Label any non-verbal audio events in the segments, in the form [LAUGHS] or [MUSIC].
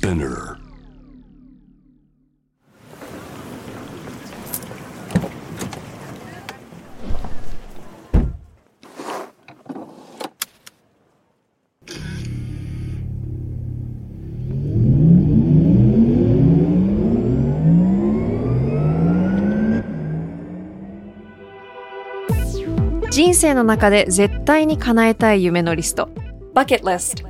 Spinner. 人生の中で絶対に叶えたい夢のリスト Bucket List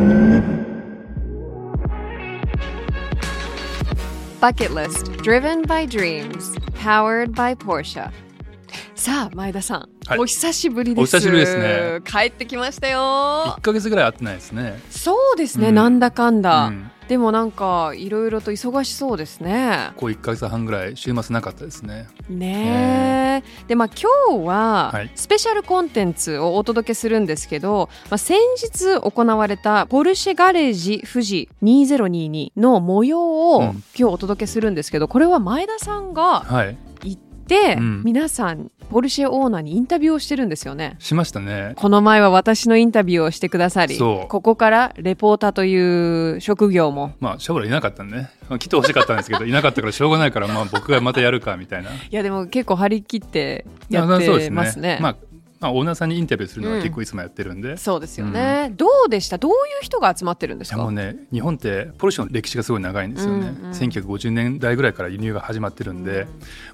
Bucket List Driven by Dreams Powered by Porsche. さあ前田さん、はい。お久しぶりです。お久しぶりですね。帰ってきましたよ。1ヶ月ぐらい会ってないですね。そうですね、うん。なんだかんだ、うんでもなんかいろいろと忙しそうですね。こう1ヶ月半ぐらい週末なかったですね。ねえ。でまあ今日ははい。スペシャルコンテンツをお届けするんですけど、まあ、先日行われたポルシェガレージ富士2022の模様をうん。今日お届けするんですけどこれは前田さんがはい。行って、うん。皆さんポルシェオーナーにインタビューをしてるんですよね。しましたね。この前は私のインタビューをしてくださりここからレポーターという職業もまあ、将来いなかったんでね。まあ来てほしかったんですけど、いなかったからしょうがないから、まあ僕がまたやるかみたいな。いやでも結構張り切ってやってますね。まあ、まあ、オーナーさんにインタビューするのは結構いつもやってるんで。いそうですよね、どうでした？どういう人が集まってるんですか？やもうね、日本ってポルシェの歴史がすごい長いんですよね。うんうん1950年代ぐらいから輸入が始まってるんで、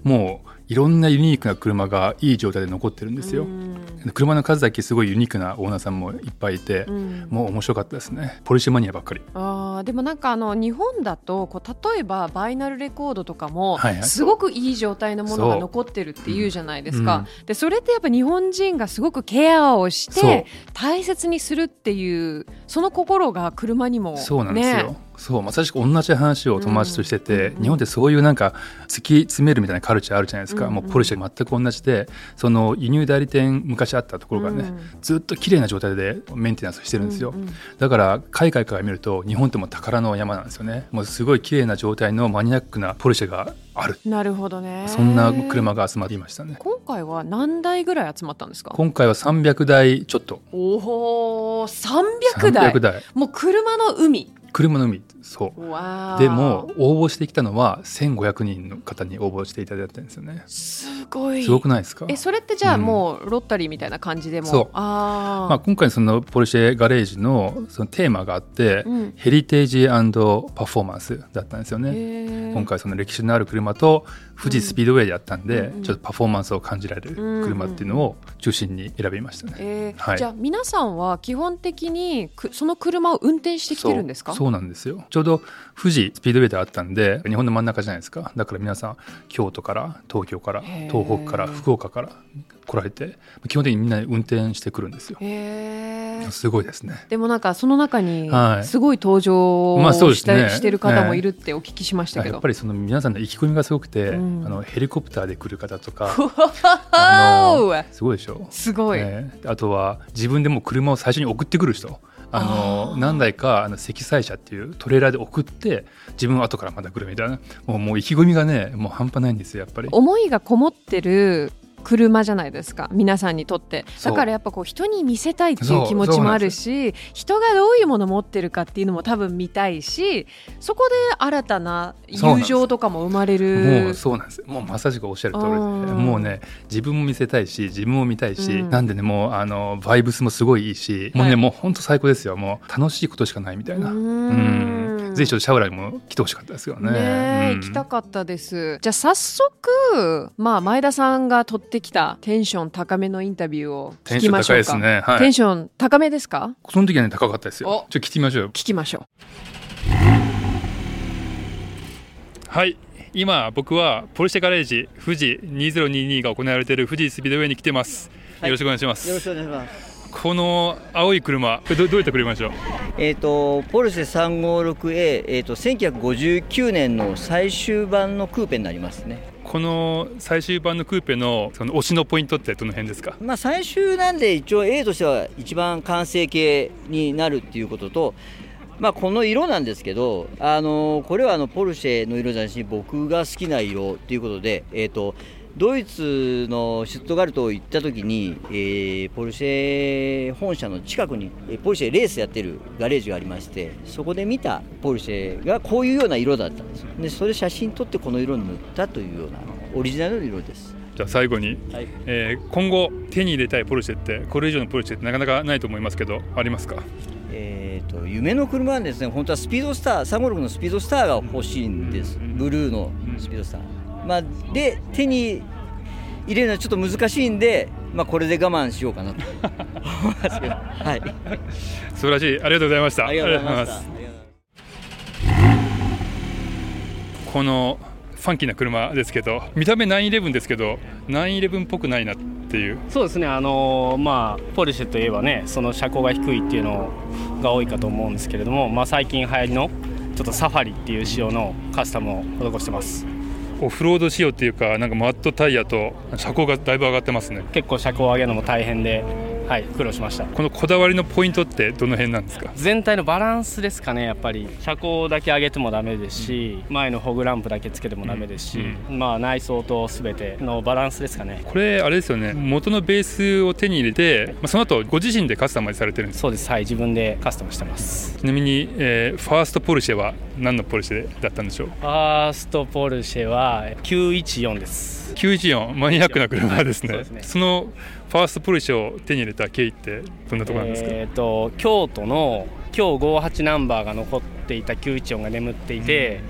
もういろんなユニークな車がいい状態で残ってるんですよ。うん車の数だけすごいユニークなオーナーさんもいっぱいいて、うんもう面白かったですね。ポルシェマニアばっかり。あーでもなんかあの日本だとこう例えばバイナルレコードとかもすごくいい状態のものが残ってるっていうじゃないですか、でそれってやっぱ日本人がすごくケアをして大切にするっていうその心が車にもそうなんですよ。ねそうまさしく同じ話を友達としてて、うん日本ってそういうなんか突き詰めるみたいなカルチャーあるじゃないですか、うんもうポルシェ全く同じでその輸入代理店昔あったところがね、うんずっと綺麗な状態でメンテナンスしてるんですよ、うんうんだから海外から見ると日本ってもう宝の山なんですよね。もうすごい綺麗な状態のマニアックなポルシェがある。なるほどね。そんな車が集まっていましたね。今回は何台ぐらい集まったんですか？今回は300台ちょっと。おお300台。300台。もう車の海。車の海そう。でも応募してきたのは1500人の方に応募していただいたんですよね。すごい。すごくないですか？えそれってじゃあうん。もうロッタリーみたいな感じでも、そう。あー、まあ、今回そのポルシェガレージのそのテーマがあって、うん。ヘリテージパフォーマンスだったんですよね。今回その歴史のある車と富士スピードウェイでやったんで、うんちょっとパフォーマンスを感じられる車っていうのを中心に選びましたね。えー。はい。じゃあ皆さんは基本的にくその車を運転してきてるんですか？そうなんですよ。ちょうど富士スピードウェイであったんで日本の真ん中じゃないですか。だから皆さん京都から東京から東北から福岡から来られて基本的にみんな運転してくるんですよ。へーすごいですね。でもなんかその中にはい。すごい登場まあそうでした、すねしてる方もいるってお聞きしましたけど、やっぱりその皆さんの意気込みがすごくて、うん。あのヘリコプターで来る方とか。[LAUGHS] すごいでしょ。すごい、ね。あとは自分でもう車を最初に送ってくる人。あの何台かあの積載車っていうトレーラーで送って自分は後からまた来るみたいな。もうもう意気込みがねもう半端ないんですよやっぱり。思いがこもってる車じゃないですか皆さんにとって。だからやっぱこう人に見せたいっていそうう気持ちもあるし人がどういうものを持ってるかっていうのも多分見たいしそこで新たな友情とかも生まれもる。うそうなんです。もうまさしくおっしゃる通りで。うん。もうね自分も見せたいし自分も見たいし、うん。なんでねもうあのバイブスもすごいいいし、もうはいね。もう本当最高ですよ。もう楽しいことしかないみたいな。ううん。んぜひちょっとシャワーにも来てほしかったですよね。ねえうん。行きたかったです。じゃあ早速、まあ、前田さんが取ってきたテンション高めのインタビューを聞きましょうか。テンション高いですね。はい。テンション高めですか？その時はね高かったですよ。おちょっと聞いてみましょうよ。聞きましょはい。今僕はポルシェガレージ富士2022が行われている富士スピードウェイに来てます、よろしくお願いします。よろしくお願いします。この青い車どどういった車でしょう？えー、とポルシェ 356A、えー、と1959年の最終版のクーペになりますね。この最終版のクーペのその推しのポイントってどの辺ですか？まあ、最終なんで一応 A としては一番完成形になるっていうことと、まあ、この色なんですけど、あのこれはあのポルシェの色じゃないし僕が好きな色ということで、えー、とドイツのシュットガルト行った時に、えーポルシェ本社の近くにえーポルシェレースやってるガレージがありましてそこで見たポルシェがこういうような色だったんですよ。でそれ写真撮ってこの色に塗ったというようなオリジナルの色です。じゃあ最後に、はい。えー今後手に入れたいポルシェってこれ以上のポルシェってなかなかないと思いますけどありますか？えー、と夢の車はですね本当はスピードスター356のスピードスターが欲しいんです。ブルーのスピードスター、まあ、で手に入れるのはちょっと難しいんで、まあ、これで我慢しようかなと。[LAUGHS] 思い。ますけどはい素晴らしいありがとうございました。ありがとうございます。このファンキーな車ですけど見た目911ですけど911っぽくないなっていう。そうですね、あのーまあ、ポルシェといえばね、その車高が低いっていうのが多いかと思うんですけれども、まあ、最近流行りのちょっとサファリっていう仕様のカスタムを施してます。オフロード仕様っていうかなんかマットタイヤと車高がだいぶ上がってますね。結構車高を上げるのも大変で、はい、苦労しました。このこだわりのポイントってどの辺なんですか？全体のバランスですかね、やっぱり。車高だけ上げてもダメですし、前のホグランプだけつけてもダメですし、まあ、内装とすべてのバランスですかね。これあれですよね元のベースを手に入れて、まあ、その後ご自身でカスタマイズされてるんですそうです、はい、自分でカスタムしてます。ちなみに、えーファーストポルシェは何のポルシェだったんでしょう？ファーストポルシェは914です。914マニアックな車ですね,、ね。そのファーストポルシェを手に入れた経緯ってどんなところなんですか、えー、と京都の今日58ナンバーが残っていた914が眠っていて、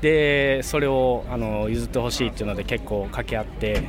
でそれをあの譲ってほしいっていうので結構掛け合って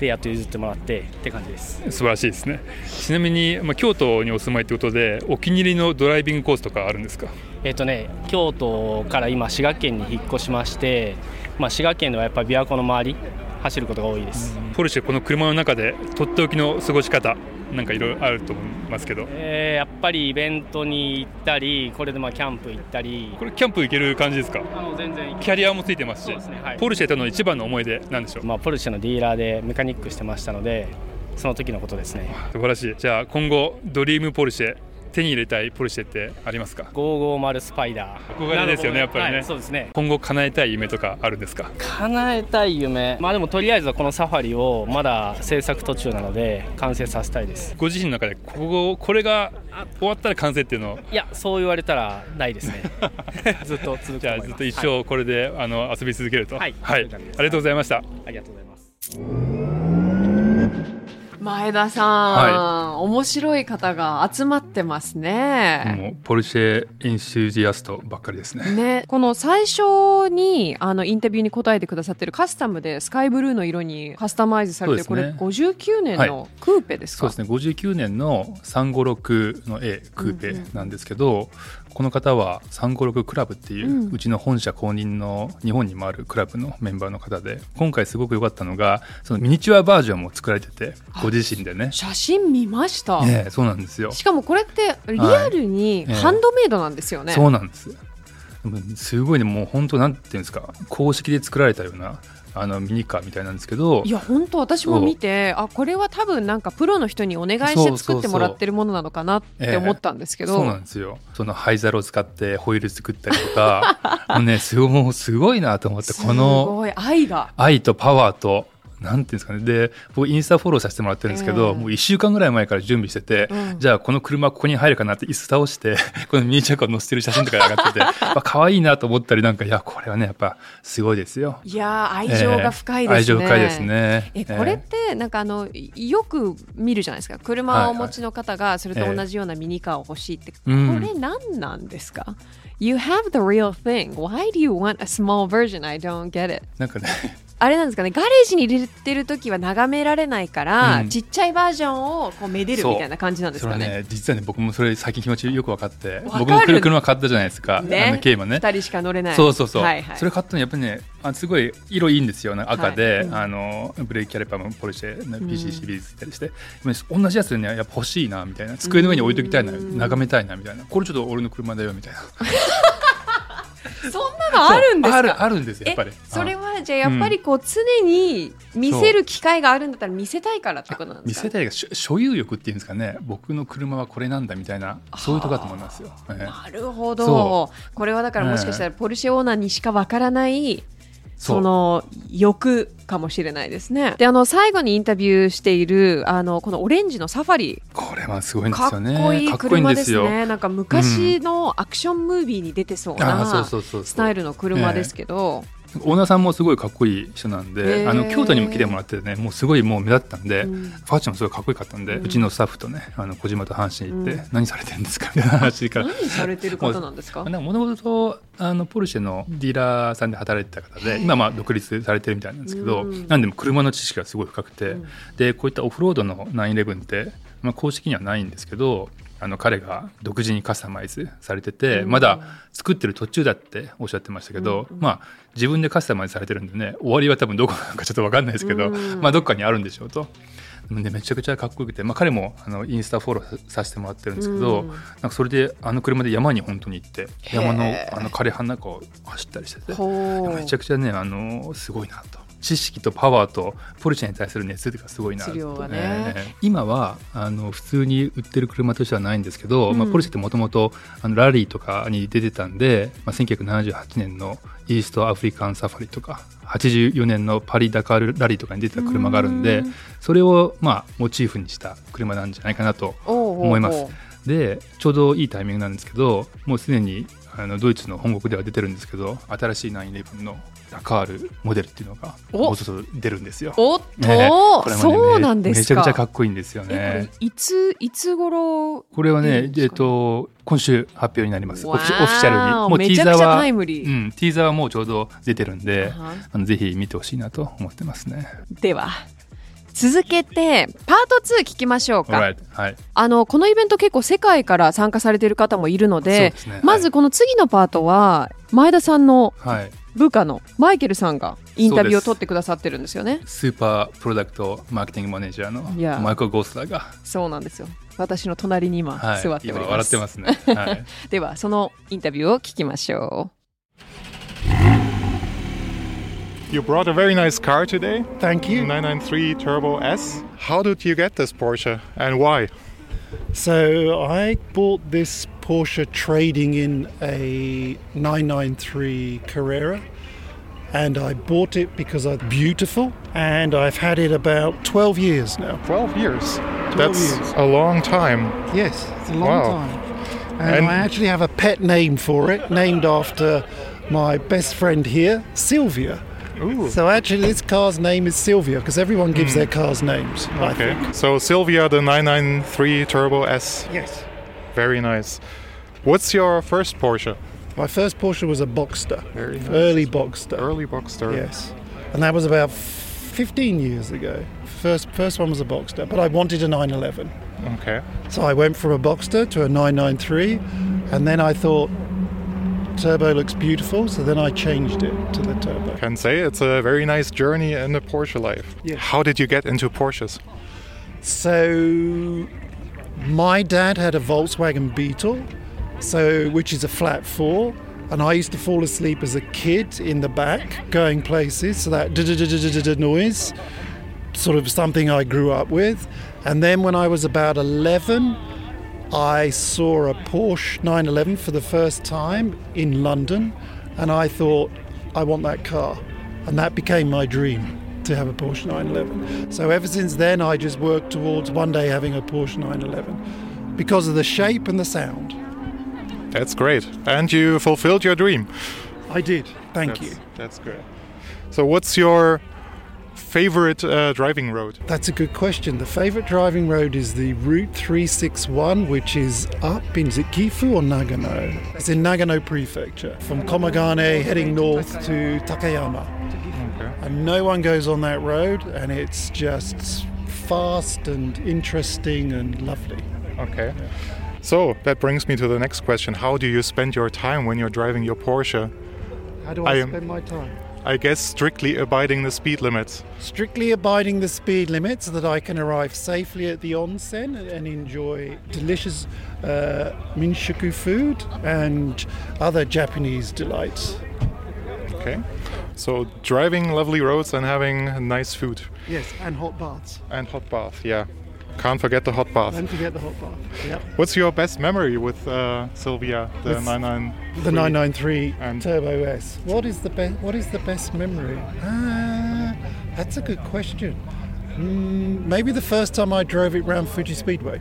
でやっと譲ってもらってって感じです。素晴らしいですね。ちなみに、まあ、京都にお住まいということでお気に入りのドライビングコースとかあるんですか？えっ、とね京都から今滋賀県に引っ越しまして、まあ、滋賀県ではやっぱり琵琶湖の周り走ることが多いです、ポルシェこの車の中でとっておきの過ごし方なんかいろいろあると思いますけど。えーやっぱりイベントに行ったりこれでまあキャンプ行ったり。これキャンプ行ける感じですか？あの全然キャリアもついてますし、ねはい。ポルシェとの一番の思い出なんでしょう？まあ、ポルシェのディーラーでメカニックしてましたのでその時のことですね。素晴らしい。じゃあ今後ドリームポルシェ手に入れたいポルシェってありますか？550スパイダー。憧れですよねやっぱりね。はいそうですね。今後叶えたい夢とかあるんですか？叶えたい夢。まあでもとりあえずはこのサファリをまだ制作途中なので完成させたいです。ご自身の中でこここれが終わったら完成っていうのをいやそう言われたらないですね。[LAUGHS] ずっと続くじゃあずっと一はい。生これで、あの遊び続けると。はい。はい、ありがとうございました。ありがとうございます前田さん、は面白い方が集まってますね。もうポルシェインシュージアストばっかりですね。ね、この最初にあのインタビューに答えてくださってるカスタムでスカイブルーの色にカスタマイズされてね。これ59年のクーペですか、そうですね。59年の356の A クーペなんですけど、この方は356クラブっていう、ううんちの本社公認の日本にもあるクラブのメンバーの方で今回すごく良かったのがそのミニチュアバージョンも作られててご自身でね。写真見ました、ねえそうなんですよ。しかもこれってリアルにええ。ハンドメイドなんですよね、そうなんです。すごいねもう本当なんていうんですか公式で作られたようなあのミニカーみたいなんですけどいや本当私も見てあこれは多分なんかプロの人にお願いして作ってもらってるものなのかなって思ったんですけど、そうなんですよ。その灰皿を使ってホイール作ったりとかもうねすごもうすごいなと思ってすこのごい愛が。愛とパワーとなんていうんですかね。で僕インスタフォローさせてもらってるんですけど、ええ。もう1週間ぐらい前から準備してて、うん。じゃあこの車ここに入るかなって椅子倒して [LAUGHS] このミニチュアカーを乗せてる写真とか上がってて [LAUGHS] あ可愛いなと思ったりなんかいやこれはねやっぱすごいですよ。いやー愛情が深いですね、愛情深いですね。えこれってなんかあのよく見るじゃないですか。車をお持ちの方がそれと同じようなミニカーを欲しいって、うん。これ何なんですか？You have the real thing. Why do you want a small version? I don't get it. なんかねあれなんですかねガレージに入れてる時は眺められないから、うん。ちっちゃいバージョンをこうめでるみたいな感じなんですかね。ね実はね僕もそれ最近気持ちよく分かって僕も車車買ったじゃないですか、ね。あのケイマね。二人しか乗れない。そうそうそう、はいはい、それ買ったのやっぱりねあすごい色いいんですよ。なんか赤で、はい。うん。あのブレーキキャリパーもポルシェの PC シリーズついたりして、同じやつでねやっぱ欲しいなみたいな。机の上に置いときたいな、うん。眺めたいなみたいな。これちょっと俺の車だよみたいな [LAUGHS] そんなのあるんですか？あるあるんですよやっぱり。えそれあはじゃあやっぱりこう常に見せる機会があるんだったら見せたいからってことなんで見すか？せたいが所所有欲っていうんですかね。僕の車はこれなんだみたいなそういうとこだと思いますよ、ええ。なるほど。そこれはだからもしかしたらポルシェオーナーにしかわからないその欲かもしれないですね。であの最後にインタビューしているあのこのオレンジのサファリ。これはすごいんですよね。かっこいいん車ですね。なんか昔のアクションムービーに出てそうなスタイルの車ですけど、オーナーさんもすごいかっこいい人なんで、あの京都にも来てもらってねもうすごいもう目立ったんで、うん。ファッションもすごいかっこよかったんで、うちのスタッフとねあの小島と阪神行って、うん。何されてるんですかみたいな話から。何されてる方なんですか？なんかもともとあのポルシェのディーラーさんで働いてた方で今まあ独立されてるみたいなんですけど、うん。なんでも車の知識がすごい深くて、うん。でこういったオフロードの911って、まあ、公式にはないんですけどあの彼が独自にカスタマイズされてて、うん。まだ作ってる途中だっておっしゃってましたけど、うんまあ自分でカスタマイズされてるんでね終わりは多分どこなのかちょっと分かんないですけど、うん。まあどっかにあるんでしょうと。でめちゃくちゃかっこよくて、まあ、彼もあのインスタフォローさせてもらってるんですけど、うん。なんかそれであの車で山に本当に行って山のあの枯葉の中を走ったりしててめちゃくちゃねあのすごいなと知識とパワーとポルシェに対する熱がすごいな。と、ね。えー今はあの普通に売ってる車としてはないんですけど、うん。まあ、ポルシェってもともとラリーとかに出てたんで、まあ、1978年のイーストアフリカンサファリとか84年のパリ・ダカールラリーとかに出てた車があるんでうん。それをまあモチーフにした車なんじゃないかなとおうおうおう。思います。でちょうどいいタイミングなんですけどもうすでにあのドイツの本国では出てるんですけど新しい911のダカールモデルっていうのがおもうちょっと出るんですよ。おっと、[LAUGHS] ねそうなんですかめちゃくちゃかっこいいんですよね。いついつ頃？これはねえっと、今週発表になります。オフィシャルに。もうティーザーは、タイムリーうん、ティーザーはもうちょうど出てるんで、あはあのぜひ見てほしいなと思ってますね。では続けてパート2聞きましょうか、はい。あのこのイベント結構世界から参加されている方もいるのでねまずこの次のパートは前田さんのはい。部下のマイケルさんがインタビューを取ってくださってるんですよねスーパープロダクトマーケティングマネージャーのマイクル・ゴースラーが、そうなんですよ私の隣に今はい、座っており今ます,、笑ってますね。はい。[LAUGHS] ではそのインタビューを聞きましょ You brought a very nice car today. Thank you. 993 Turbo S. How did you get this Porsche and why? So I bought this Porsche trading in a 993 Carrera. And I bought it because it's beautiful, and I've had it about 12 years now. 12 years. 12 That's years. a long time. Yes, it's a long Wow. time. And, And- I actually have a pet name for it, named after my best friend here, Sylvia. Ooh. So actually, this car's name is Sylvia because everyone gives hmm. their cars names. I Okay. think. So Sylvia, the 993 Turbo S. Yes. Very nice. What's your first Porsche? My first Porsche was a Boxster, Very nice. early Boxster. Early Boxster. Yes, and that was about 15 years ago. First, first one was a Boxster, but I wanted a 911, Okay. so I went from a Boxster to a 993, and then I thought turbo looks beautiful, so then I changed it to the turbo. Can say it's a very nice journey in the Porsche life. Yes. How did you get into Porsches? So, my dad had a Volkswagen Beetle, so which is a flat four, and I used to fall asleep as a kid in the back going places. So that noise, sort of something I grew up with. And then when I was about 11, I saw a Porsche 911 for the first time in London, and I thought, I want that car. And that became my dream to have a Porsche 911. So ever since then, I just worked towards one day having a Porsche 911 because of the shape and the sound. That's great. And you fulfilled your dream. I did. Thank that's, you. That's great. So, what's your favorite uh, driving road? That's a good question. The favourite driving road is the Route 361, which is up in Zikifu or Nagano. It's in Nagano Prefecture, from Komagane heading north to Takayama. Okay. And no one goes on that road, and it's just fast and interesting and lovely. Okay. So that brings me to the next question. How do you spend your time when you're driving your Porsche? How do I I, spend my time? I guess strictly abiding the speed limits. Strictly abiding the speed limit so that I can arrive safely at the onsen and, and enjoy delicious uh, minshuku food and other Japanese delights. Okay. So driving lovely roads and having nice food Yes, and hot baths. and hot bath. Yeah. Can't forget the hot bath. Don't forget the hot bath. Yep. What's your best memory with uh, Sylvia, the With 99? The 993 And- Turbo S. What is the best? What is the best memory? Ah, that's a good question. Mm, maybe the first time I drove it round Fuji Speedway,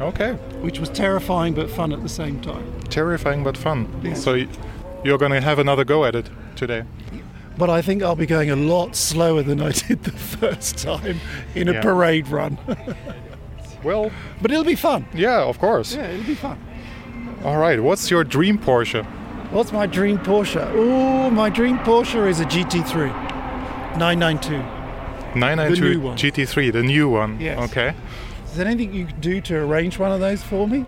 Okay. which was terrifying but fun at the same time. Terrifying but fun. So you're going to have another go at it today. But I think I'll be going a lot slower than I did the first time in a Yeah. parade run. Well, but it'll be fun. yeah, of course. Yeah, it'll be fun. All right. What's your dream Porsche? What's my dream Porsche? Oh, my dream Porsche is a GT3 992. 992 The. GT3, the new one. Yes. Okay. Is there anything you could do to arrange one of those for me?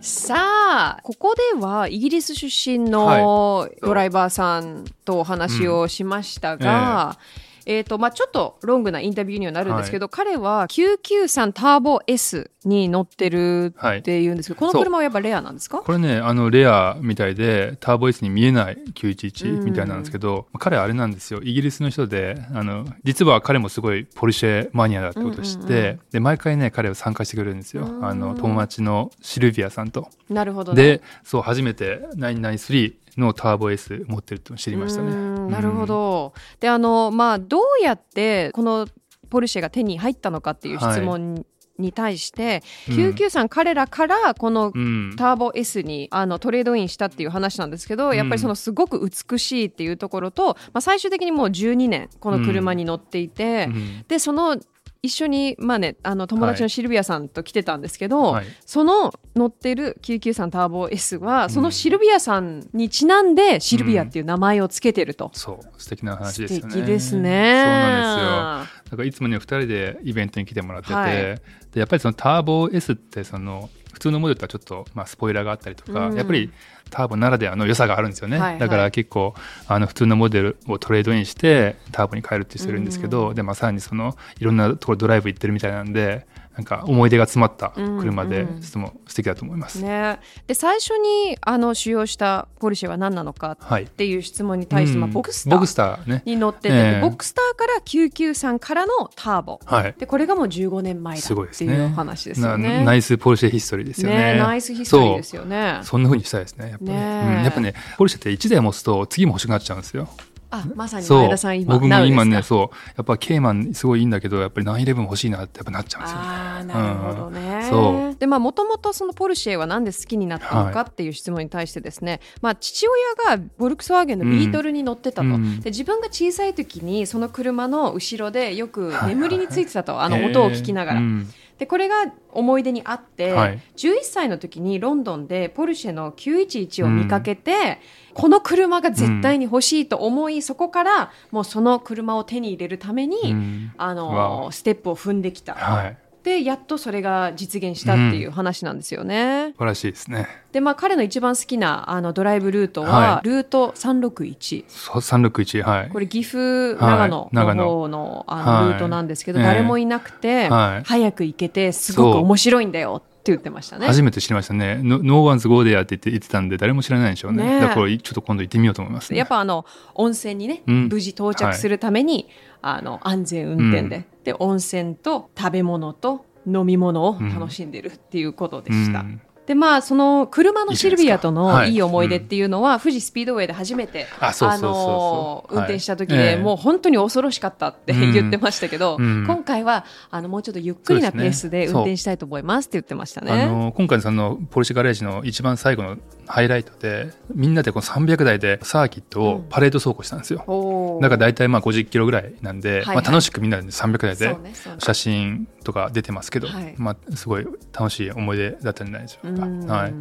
さあここではイギリス出身のドライバーさんとお話をしましたが、えーとまあ、ちょっとロングなインタビューにはなるんですけど、彼は993ターボ S に乗ってるっていうんですけど、この車はやっぱレアなんですか？これね、あの、レアみたいで、ターボ S に見えない911みたいなんですけど、彼あれなんですよ。イギリスの人で、あの、実は彼もすごいポルシェマニアだってことを知って、で、毎回ね、彼は参加してくれるんですよ。あの、友達のシルビアさんと。なるほどね。で、そう、初めて993のターボ S 持ってるって知りましたうね。んなるほど。で、あの、まあ、どうやってこのポルシェが手に入ったのかっていう質問に対して、うん993彼らからこのうん。ターボ S にあのトレードインしたっていう話なんですけど、やっぱりそのすごく美しいっていうところと、まあ、最終的にもう12年この車に乗っていて、うんでその一緒に、まあね、あの友達のシルビアさんと来てたんですけど、はいその乗ってる993ターボ S は、そのシルビアさんにちなんでシルビアっていう名前をつけてると。そう、素敵な話ですね。敵ですそうね。なんですよ。だからいつもね、2人でイベントに来てもらってて、はい。でやっぱりそのターボ S ってその普通のモデルとはちょっと、まあ、スポイラーがあったりとか、うん。やっぱりターボならではの良さがあるんですよね、はいはい。だから結構あの普通のモデルをトレードインしてターボに変えるっていう人いるんですけど、でまあ、さらにそのいろんなところドライブ行ってるみたいなんでなんか思い出が詰まった車で、うんうんとても素敵だと思います。ね、で最初にあの使用したポルシェは何なのかはいっていう質問に対して、まあ、うんボクスタボクスーターね。に乗ってて、ええボクスターから993からのターボ、はい。でこれがもう15年前だ。っていうお話ですよね。なナイスポルシェヒストリーですよね。ねナイスヒストリーですよね。そんな風にしたいですね。やっぱり、ねうんやっぱね、ポルシェって1台持つと次も欲しくなっちゃうんですよ。あまさに前田さん今僕も今ね、そう、やっぱケイマンすごいいいんだけど、やっぱり911欲しいなってやっぱなっちゃうんですよね。あーなるほどね。う。んそでまあもともとそのポルシェはなんで好きになったのかはっていう質問に対してですね、まあ父親がボルクスワーゲンのビートルに乗ってたと、うん。で自分が小さい時にその車の後ろでよくはい眠りについてたと、あへー。の音を聞きながら。うんでこれが思い出にあって、はい。11歳の時にロンドンでポルシェの911を見かけて、この車が絶対に欲しいと思い、そこからもうその車を手に入れるために、うん。あわのあステップを踏んできた。はい。でやっとそれが実現したっていう話なんですよね。素晴らしいですね。でまあ彼の一番好きなあのドライブルートは、はいルート361。そう361、はい。これ岐阜、はい長野の方のあのはいルートなんですけど、ええ誰もいなくて、はい早く行けてすごく面白いんだよって言ってましたね。初めて知りましたね。 No, no one's go there って言って言ってたんで、誰も知らないでしょうね。ねえだからちょっと今度行ってみようと思います、ね。やっぱあの温泉にね、うん無事到着するために、あの安全運転で、で温泉と食べ物と飲み物を楽しんでるっていうことでした。うんでまあその車のシルビアとのいい思い出っていうのは、富士スピードウェイで初めて運はい。転した時で、ええ。もう本当に恐ろしかったってうん。言ってましたけど、うん。今回はあのもうちょっとゆっくりなペースで運転したいと思いますって言ってましたね。あの今回のそのポルシェガレージの一番最後のハイライトでみんなでこの300台でサーキットをパレード走行したんですよ、おー。だから大体まあ50キロぐらいなんで、はいはい。まあ、楽しくみんなで300台で写真とか出てますけど、はい。まあ、すごい楽しい思い出だったんじゃないでしょうか。うん。はい、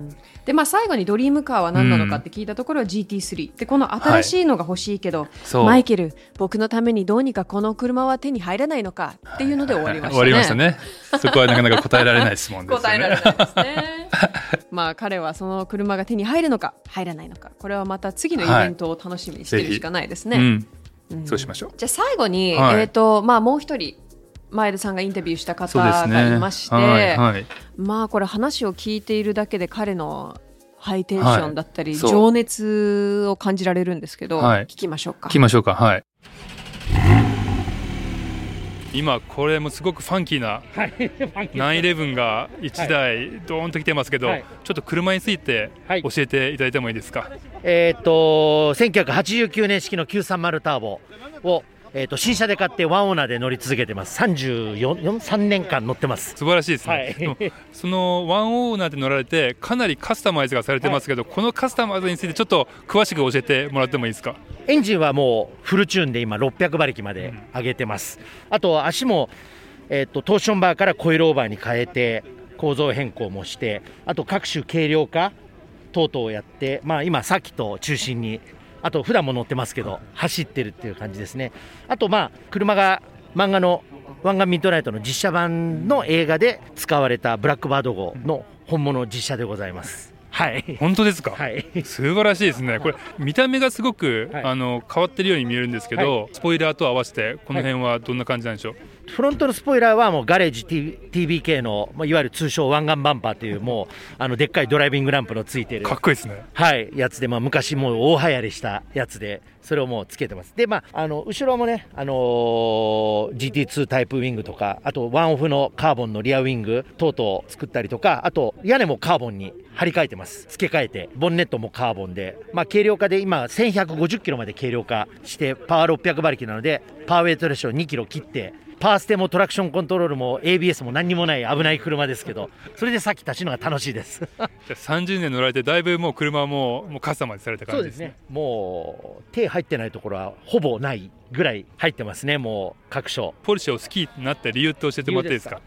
でまあ最後にドリームカーは何なのかって聞いたところは GT3 でこの新しいのが欲しいけど、そう。マイケル僕のためにどうにかこの車は手に入らないのかっていうので終わりましたね。[LAUGHS] 終わりましたね。そこはなかなか答えられない質問ですよね。[LAUGHS] 答えられないですね。[LAUGHS] まあ彼はその車が手に入るのか入らないのかこれはまた次のイベントを楽しみにしてるしかないですね。うん、うんそうしましょう。じゃあ最後に、はいえっ、とまあもう一人前田さんがインタビューした方がね。いまして、はいはい、まあこれ話を聞いているだけで彼のハイテンションだったり、情熱を感じられるんですけど、はい聞きましょうか聞きましょうか。はい。今これもすごくファンキーな911が1台ドーンと来てますけど、はい。ちょっと車についてはい。教えていただいてもいいですか？えーっと1989年式の930ターボを、えーっと新車で買ってワンオーナーで乗り続けてます。343年間乗ってます。素晴らしいですね、はい。[LAUGHS] そのワンオーナーで乗られてかなりカスタマイズがされてますけど、このカスタマイズについてちょっと詳しく教えてもらってもいいですか？エンジンはもうフルチューンで今600馬力まで上げてます、あと足も、えーっとトーションバーからコイルオーバーに変えて構造変更もしてあと各種軽量化等々をやって、まあ、今サーキットを中心にあと普段も乗ってますけど走ってるっていう感じですね。あとまあ車が漫画の「湾岸ミッドナイト」の実写版の映画で使われたブラックバード号の本物実写でございます。はい。本当ですか、はい。素晴らしいですね。これ見た目がすごく、はい。あの変わってるように見えるんですけど、スポイラーと合わせてこの辺はどんな感じなんでしょう、フロントのスポイラーはもうガレージ T- TBK の、まあ、いわゆる通称湾岸バンパーというもうあのでっかいドライビングランプのついてるかっこいいですねはい、やつで、まあ、昔もう大流行りしたやつで、それをもうつけてます。で、まあ、あの後ろもね、あのー GT2 タイプウィングとか、あとワンオフのカーボンのリアウィング等々作ったりとか、あと屋根もカーボンに張り替えてます。付け替えて、ボンネットもカーボンで、まあ、軽量化で今、1150キロまで軽量化して、パワー600馬力なので、パワーウェイトレーション2キロ切って、パーステもトラクションコントロールも ABS も何にもない危ない車ですけど、それでさっき立ちのが楽しいです。じゃあ30年乗られてだいぶもう車はもうもうカスタマイズされた感じですすねそうでね。もう手入ってないところはほぼないぐらい入ってますね。もう各所。ポルシェを好きになった理由って教えてもらっていいですか？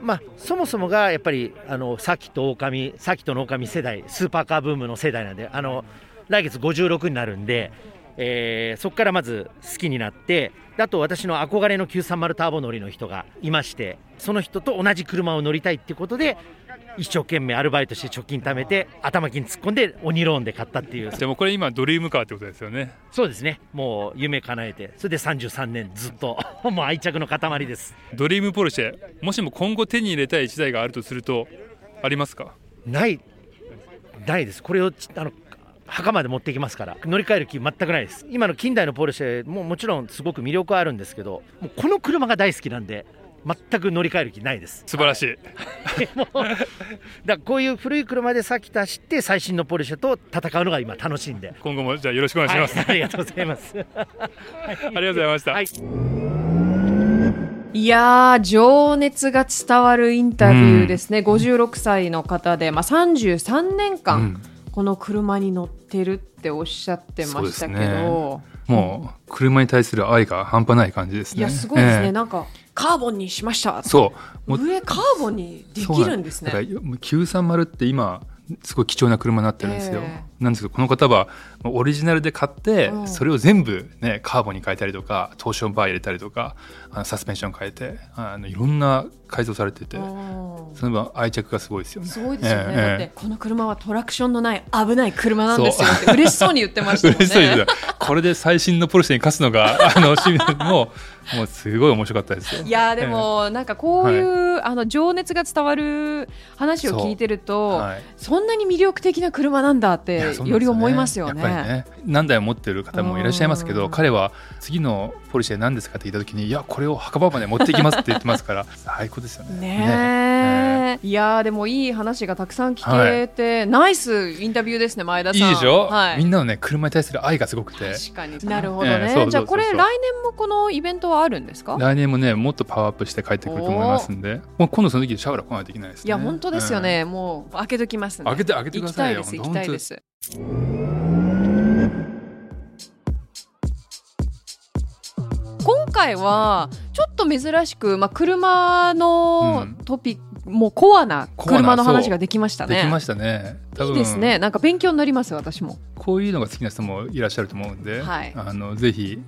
まあそもそもがやっぱりあのサーキット狼サーキットの狼世代スーパーカーブームの世代なんで、あの来月56になるんで。えーそこからまず好きになってであと私の憧れの930ターボ乗りの人がいましてその人と同じ車を乗りたいってことで一生懸命アルバイトして貯金貯めて頭金突っ込んで鬼ローンで買ったっていう。でもこれ今ドリームカーってことですよね。そうですね、もう夢叶えて、それで33年ずっと、[LAUGHS] もう愛着の塊です。ドリームポルシェもしも今後手に入れたい1台があるとするとありますか？ない、ないです、これをちあの墓まで持ってきますから、乗り換える気、全くないです。今の近代のポルシェももちろんすごく魅力はあるんですけど、もうこの車が大好きなんで、全く乗り換える気ないです。素晴らしい。もうだからこういう古い車で先走って、最新のポルシェと戦うのが今、楽しいんで。今後もじゃあよろしくお願いします、はい。ありがとうございます。[LAUGHS] ありがとうございました、はい。いやー情熱が伝わるインタビューですね、56歳の方で、まあ、33年間、うんこの車に乗ってるっておっしゃってましたけど、もう車に対する愛が半端ない感じですね。いやすごいですね、ええ。なんかカーボンにしましたそう。上カーボンにできるんですね。だから930って今すごい貴重な車になってるんですよ、えなんですけどこの方はオリジナルで買って、うん。それを全部ねカーボンに変えたりとかトーションバー入れたりとかあのサスペンション変えてあのいろんな改造されてて、うん。その分愛着がすごいですよね。すごいですよね、ええだってこの車はトラクションのない危ない車なんですよ。って嬉しそうに言ってましたもんね。これで最新のポルシェに勝つのがあの趣味ももうすごい面白かったですよ。いやーでも、なんかこういう、あの情熱が伝わる話を聞いてると、はい。そんなに魅力的な車なんだっいてより思いますよね。やっぱりね。何台も持ってる方もいらっしゃいますけど、うん。彼は次のポルシェ何ですかって言った時にいやこれを墓場まで持っていきますって言ってますから [LAUGHS] 最高ですよね。ねえ。いやーでもいい話がたくさん聞けて、ナイスインタビューですね前田さん。いいでしょ、はい。みんなのね車に対する愛がすごくて。確かに。なるほどね、ええそうそうそうそう。じゃあこれ来年もこのイベントはあるんですか？来年もねもっとパワーアップして帰ってくると思いますんで。もう今度その時シャワー来ないといけないですね。いや本当ですよね、もう開けときますね開けて開けてくださいよ。行きたいです行きたいです回はちょっと珍しく、まあ、車のうん。トピック、もうコアなコアな車の話ができましたね。できましたね。多分。いいですね。なんか勉強になります私も。こういうのが好きな人もいらっしゃると思うんで、はい。あのぜひ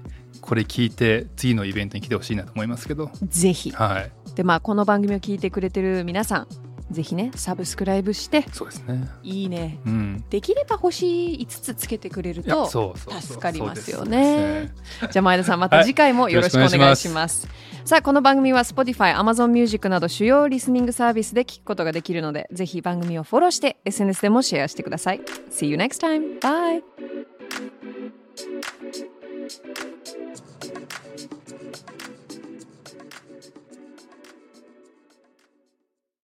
これ聞いて次のイベントに来てほしいなと思いますけど。ぜひ。はい。でまあこの番組を聞いてくれてる皆さんぜひねサブスクライブしてそうですね。いいね、うん、できれば星5つつけてくれると助かりますよね、じゃあ前田さんまた次回もよろしくお願いします、はい、さあこの番組は Spotify、Amazon Music など主要リスニングサービスで聞くことができるのでぜひ番組をフォローして SNS でもシェアしてください。See you next time! Bye!